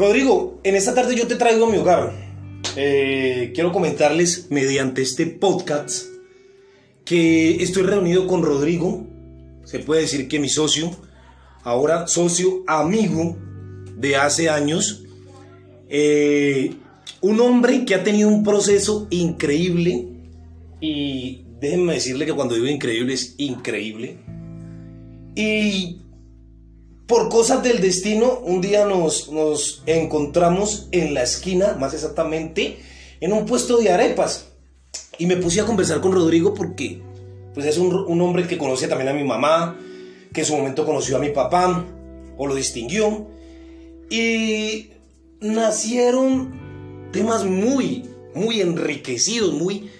Rodrigo, en esta tarde yo te traigo a mi hogar. Eh, quiero comentarles mediante este podcast que estoy reunido con Rodrigo, se puede decir que mi socio, ahora socio amigo de hace años, eh, un hombre que ha tenido un proceso increíble y déjenme decirle que cuando digo increíble es increíble. Y por cosas del destino, un día nos, nos encontramos en la esquina, más exactamente, en un puesto de arepas. Y me puse a conversar con Rodrigo porque pues es un, un hombre que conoce también a mi mamá, que en su momento conoció a mi papá, o lo distinguió. Y nacieron temas muy, muy enriquecidos, muy...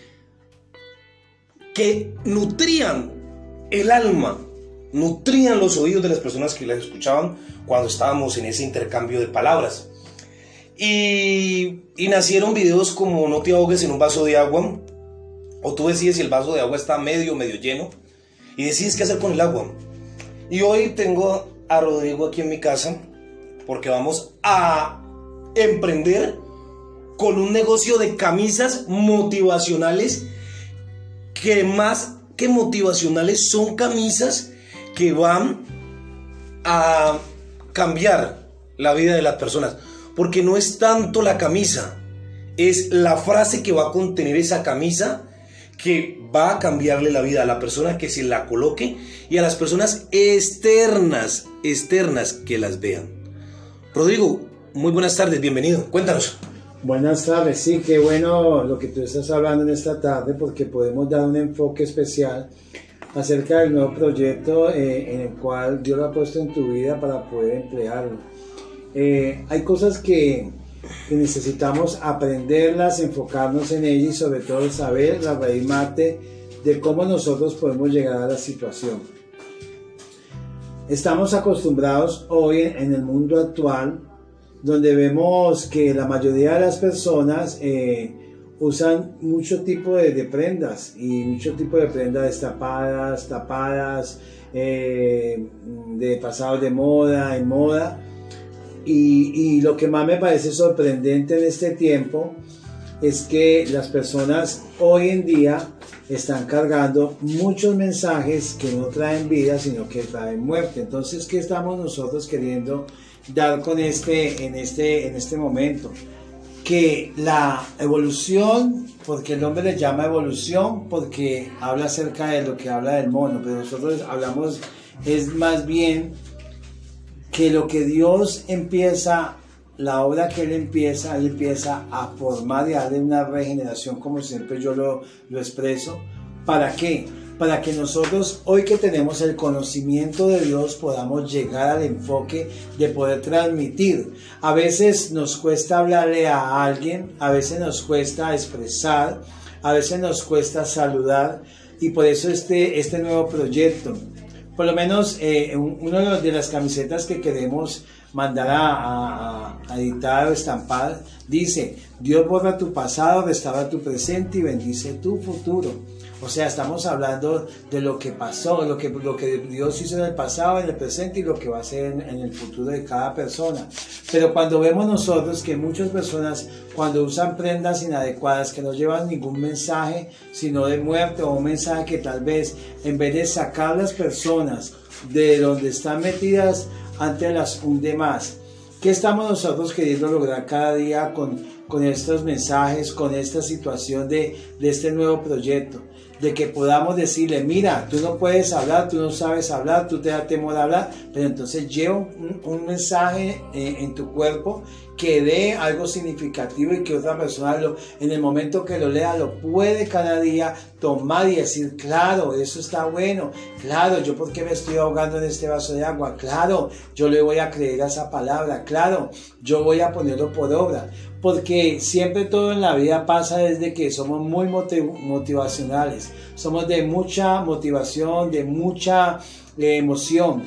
que nutrían el alma nutrían los oídos de las personas que las escuchaban cuando estábamos en ese intercambio de palabras. Y, nacieron videos como No te ahogues en un vaso de agua, o tú decides si el vaso de agua está medio, medio lleno, y decides qué hacer con el agua. Y hoy tengo a Rodrigo aquí en mi casa, porque vamos a emprender con un negocio de camisas motivacionales, que más que motivacionales son camisas que van a cambiar la vida de las personas. Porque no es tanto la camisa, es la frase que va a contener esa camisa que va a cambiarle la vida a la persona que se la coloque y a las personas externas, externas que las vean. Rodrigo, muy buenas tardes, bienvenido. Cuéntanos. Buenas tardes, sí, qué bueno lo que tú estás hablando en esta tarde porque podemos dar un enfoque especial acerca del nuevo proyecto eh, en el cual Dios lo ha puesto en tu vida para poder emplearlo. Eh, hay cosas que, que, necesitamos aprenderlas, enfocarnos en ellas y sobre todo saber la raíz mate de cómo nosotros podemos llegar a la situación. Estamos acostumbrados hoy en el mundo actual, donde vemos que la mayoría de las personas eh, usan mucho tipo de, prendas y mucho tipo de prendas destapadas, tapadas, eh, de pasados de moda, en moda. Y, y, lo que más me parece sorprendente en este tiempo es que las personas hoy en día están cargando muchos mensajes que no traen vida, sino que traen muerte. Entonces, ¿qué estamos nosotros queriendo dar con este, en, este, en este momento? Que la evolución, porque el hombre le llama evolución, porque habla acerca de lo que habla del mono, pero nosotros hablamos, es más bien que lo que Dios empieza, la obra que Él empieza, Él empieza a formar y a darle una regeneración, como siempre yo lo, lo expreso. ¿Para qué? Para que nosotros, hoy que tenemos el conocimiento de Dios, podamos llegar al enfoque de poder transmitir. A veces nos cuesta hablarle a alguien, a veces nos cuesta expresar, a veces nos cuesta saludar y por eso este, este nuevo proyecto. Por lo menos eh, una de las camisetas que queremos mandar a, a, editar o estampar dice, Dios borra tu pasado, restaura tu presente y bendice tu futuro. O sea, estamos hablando de lo que pasó, lo que, lo que Dios hizo en el pasado, en el presente y lo que va a hacer en, el futuro de cada persona. Pero cuando vemos nosotros que muchas personas, cuando usan prendas inadecuadas que no llevan ningún mensaje, sino de muerte o un mensaje que tal vez en vez de sacar las personas de donde están metidas, ante las hunde más. ¿Qué estamos nosotros queriendo lograr cada día con, con estos mensajes, con esta situación de, de este nuevo proyecto? de que podamos decirle, mira, tú no puedes hablar, tú no sabes hablar, tú te da temor a hablar, pero entonces lleva un, mensaje eh, en tu cuerpo que dé algo significativo y que otra persona lo, en el momento que lo lea lo puede cada día tomar y decir, claro, eso está bueno, claro, yo por qué me estoy ahogando en este vaso de agua, claro, yo le voy a creer a esa palabra, claro, yo voy a ponerlo por obra. Porque siempre todo en la vida pasa desde que somos muy motivacionales, somos de mucha motivación, de mucha eh, emoción.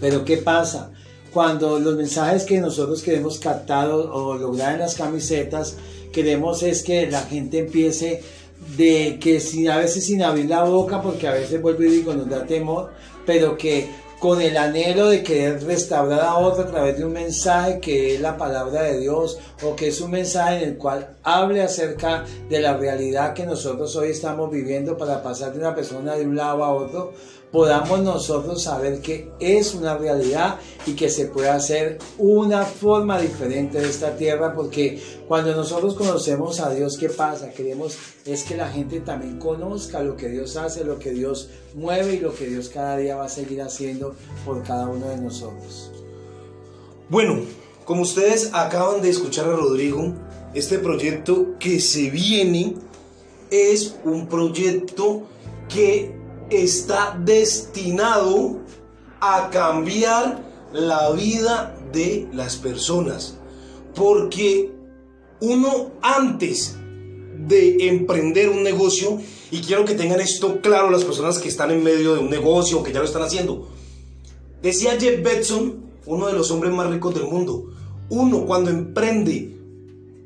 Pero ¿qué pasa? Cuando los mensajes que nosotros queremos captar o, lograr en las camisetas, queremos es que la gente empiece de que sin, a veces sin abrir la boca, porque a veces vuelvo y digo, nos da temor, pero que con el anhelo de querer restaurar a otro a través de un mensaje que es la palabra de Dios o que es un mensaje en el cual hable acerca de la realidad que nosotros hoy estamos viviendo para pasar de una persona de un lado a otro, podamos nosotros saber que es una realidad y que se puede hacer una forma diferente de esta tierra, porque cuando nosotros conocemos a Dios, ¿qué pasa? Queremos es que la gente también conozca lo que Dios hace, lo que Dios mueve y lo que Dios cada día va a seguir haciendo por cada uno de nosotros. Bueno, como ustedes acaban de escuchar a Rodrigo, este proyecto que se viene es un proyecto que está destinado a cambiar la vida de las personas. Porque uno antes de emprender un negocio, y quiero que tengan esto claro las personas que están en medio de un negocio o que ya lo están haciendo, decía Jeff Bezos, uno de los hombres más ricos del mundo, uno cuando emprende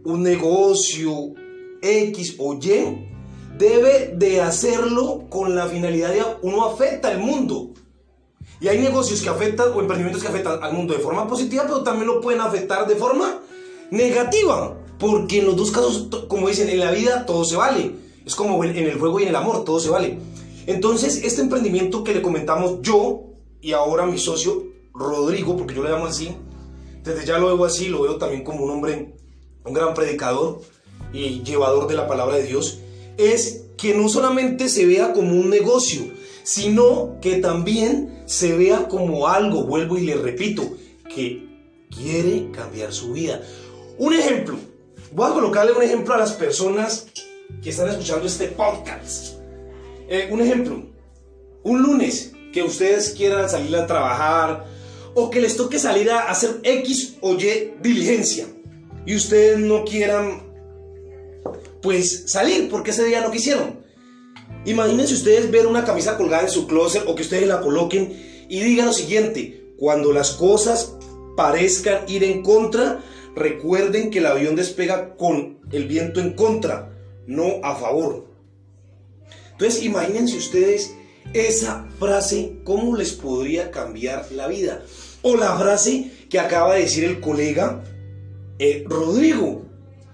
un negocio X o Y, debe de hacerlo con la finalidad de uno afecta al mundo. Y hay negocios que afectan o emprendimientos que afectan al mundo de forma positiva, pero también lo pueden afectar de forma negativa. Porque en los dos casos, como dicen, en la vida todo se vale. Es como en el fuego y en el amor, todo se vale. Entonces, este emprendimiento que le comentamos yo y ahora mi socio Rodrigo, porque yo le llamo así, desde ya lo veo así, lo veo también como un hombre, un gran predicador y llevador de la palabra de Dios es que no solamente se vea como un negocio, sino que también se vea como algo, vuelvo y le repito, que quiere cambiar su vida. Un ejemplo, voy a colocarle un ejemplo a las personas que están escuchando este podcast. Eh, un ejemplo, un lunes que ustedes quieran salir a trabajar o que les toque salir a hacer X o Y diligencia y ustedes no quieran pues salir, porque ese día no quisieron. Imagínense ustedes ver una camisa colgada en su closet o que ustedes la coloquen y digan lo siguiente, cuando las cosas parezcan ir en contra, recuerden que el avión despega con el viento en contra, no a favor. Entonces imagínense ustedes esa frase, cómo les podría cambiar la vida. O la frase que acaba de decir el colega eh, Rodrigo.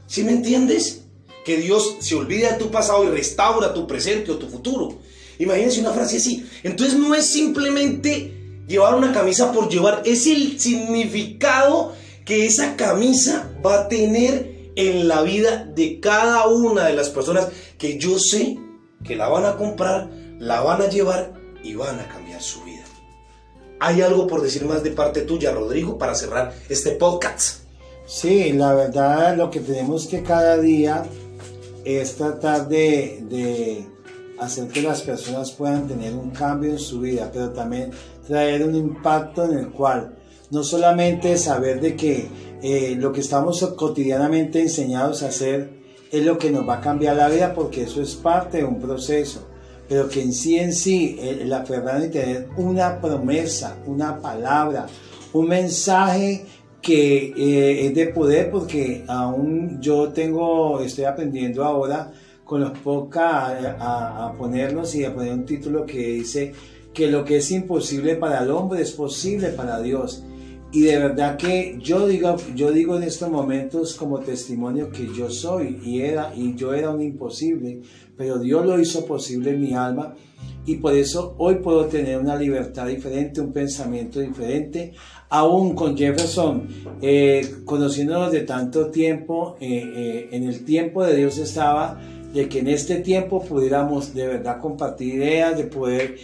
¿Sí me entiendes? Que Dios se olvide de tu pasado y restaura tu presente o tu futuro. Imagínense una frase así. Entonces no es simplemente llevar una camisa por llevar, es el significado que esa camisa va a tener en la vida de cada una de las personas que yo sé que la van a comprar, la van a llevar y van a cambiar su vida. ¿Hay algo por decir más de parte tuya, Rodrigo, para cerrar este podcast? Sí, la verdad lo que tenemos que cada día es tratar de, hacer que las personas puedan tener un cambio en su vida, pero también traer un impacto en el cual no solamente saber de que eh, lo que estamos cotidianamente enseñados a hacer es lo que nos va a cambiar la vida, porque eso es parte de un proceso, pero que en sí en sí el aferrar y tener una promesa, una palabra, un mensaje que eh, es de poder porque aún yo tengo, estoy aprendiendo ahora con los pocas a, ponernos y a poner un título que dice que lo que es imposible para el hombre es posible para Dios. Y de verdad que yo digo, yo digo en estos momentos como testimonio que yo soy y era y yo era un imposible, pero Dios lo hizo posible en mi alma y por eso hoy puedo tener una libertad diferente, un pensamiento diferente, aún con Jefferson, eh, conociéndonos de tanto tiempo, eh, eh, en el tiempo de Dios estaba de que en este tiempo pudiéramos de verdad compartir ideas, de poder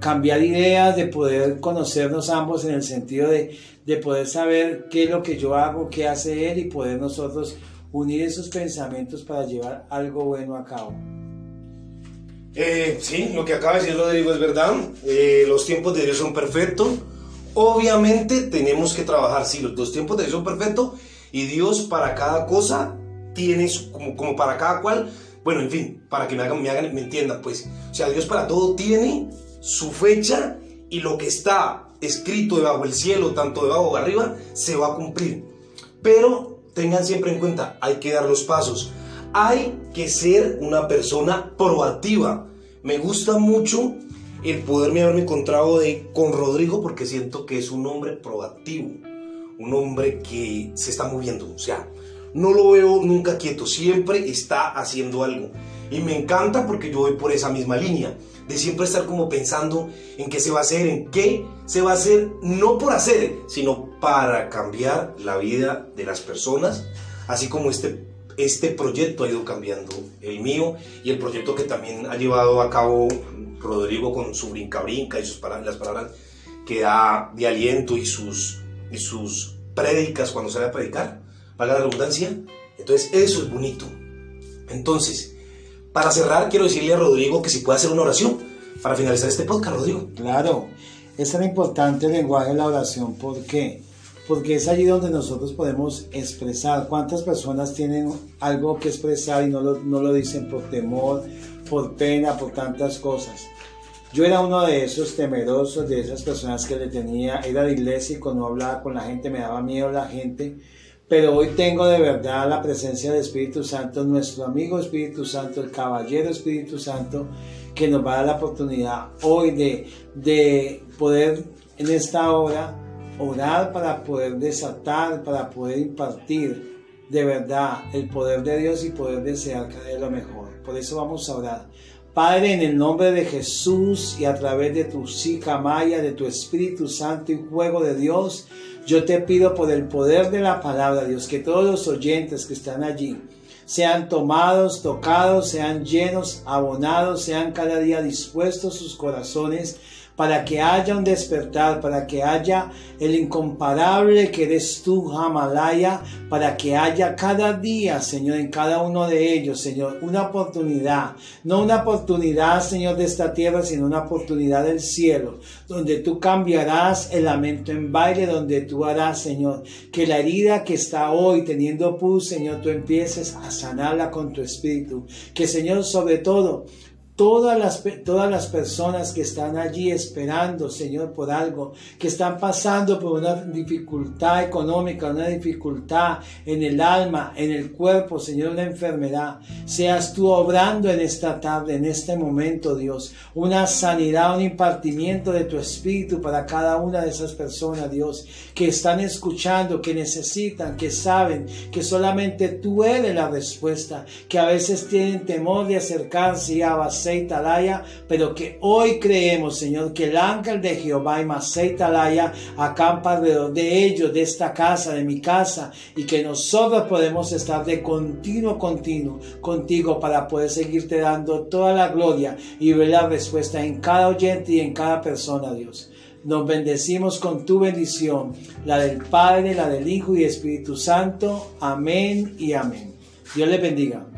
cambiar ideas, de poder conocernos ambos en el sentido de, de poder saber qué es lo que yo hago, qué hace él y poder nosotros unir esos pensamientos para llevar algo bueno a cabo. Eh, sí, lo que acaba de decir Rodrigo es verdad. Eh, los tiempos de Dios son perfectos. Obviamente tenemos que trabajar, sí, los, tiempos de Dios son perfectos y Dios para cada cosa tiene, como, como para cada cual, bueno, en fin, para que me hagan, me hagan, me entiendan, pues. O sea, Dios para todo tiene su fecha y lo que está escrito debajo del cielo, tanto debajo o arriba, se va a cumplir. Pero tengan siempre en cuenta, hay que dar los pasos hay que ser una persona proactiva. Me gusta mucho el poderme haberme encontrado con Rodrigo porque siento que es un hombre proactivo, un hombre que se está moviendo, o sea, no lo veo nunca quieto, siempre está haciendo algo. Y me encanta porque yo voy por esa misma línea, de siempre estar como pensando en qué se va a hacer, en qué se va a hacer, no por hacer, sino para cambiar la vida de las personas, así como este, este proyecto ha ido cambiando el mío y el proyecto que también ha llevado a cabo Rodrigo con su brinca brinca y sus palabras, las palabras que da de aliento y sus, y sus prédicas cuando sale a predicar, valga la redundancia. Entonces eso es bonito. Entonces, para cerrar, quiero decirle a Rodrigo que si puede hacer una oración para finalizar este podcast, Rodrigo. Claro, es tan importante el lenguaje de la oración. ¿Por qué? Porque es allí donde nosotros podemos expresar. ¿Cuántas personas tienen algo que expresar y no lo, no lo dicen por temor, por pena, por tantas cosas? Yo era uno de esos temerosos, de esas personas que le tenía, era y cuando hablaba con la gente me daba miedo la gente, pero hoy tengo de verdad la presencia del Espíritu Santo, nuestro amigo Espíritu Santo, el caballero Espíritu Santo, que nos va a dar la oportunidad hoy de, de poder en esta hora orar para poder desatar, para poder impartir de verdad el poder de Dios y poder desear cada vez lo mejor. Por eso vamos a orar. Padre, en el nombre de Jesús y a través de tu maya, de tu Espíritu Santo y juego de Dios, yo te pido por el poder de la palabra, Dios, que todos los oyentes que están allí sean tomados, tocados, sean llenos, abonados, sean cada día dispuestos sus corazones para que haya un despertar, para que haya el incomparable que eres tú, Jamalaya, para que haya cada día, Señor, en cada uno de ellos, Señor, una oportunidad, no una oportunidad, Señor, de esta tierra, sino una oportunidad del cielo, donde tú cambiarás el lamento en baile, donde tú harás, Señor, que la herida que está hoy teniendo pus, Señor, tú empieces a sanarla con tu espíritu, que, Señor, sobre todo, todas las, todas las personas que están allí esperando, Señor, por algo, que están pasando por una dificultad económica, una dificultad en el alma, en el cuerpo, Señor, una enfermedad. Seas tú obrando en esta tarde, en este momento, Dios, una sanidad, un impartimiento de tu espíritu para cada una de esas personas, Dios, que están escuchando, que necesitan, que saben que solamente tú eres la respuesta, que a veces tienen temor de acercarse y avanzar Pero que hoy creemos, Señor, que el ángel de Jehová y Masei acampa alrededor de ellos, de esta casa, de mi casa, y que nosotros podemos estar de continuo, continuo contigo para poder seguirte dando toda la gloria y ver la respuesta en cada oyente y en cada persona, Dios. Nos bendecimos con tu bendición, la del Padre, la del Hijo y Espíritu Santo. Amén y amén. Dios les bendiga.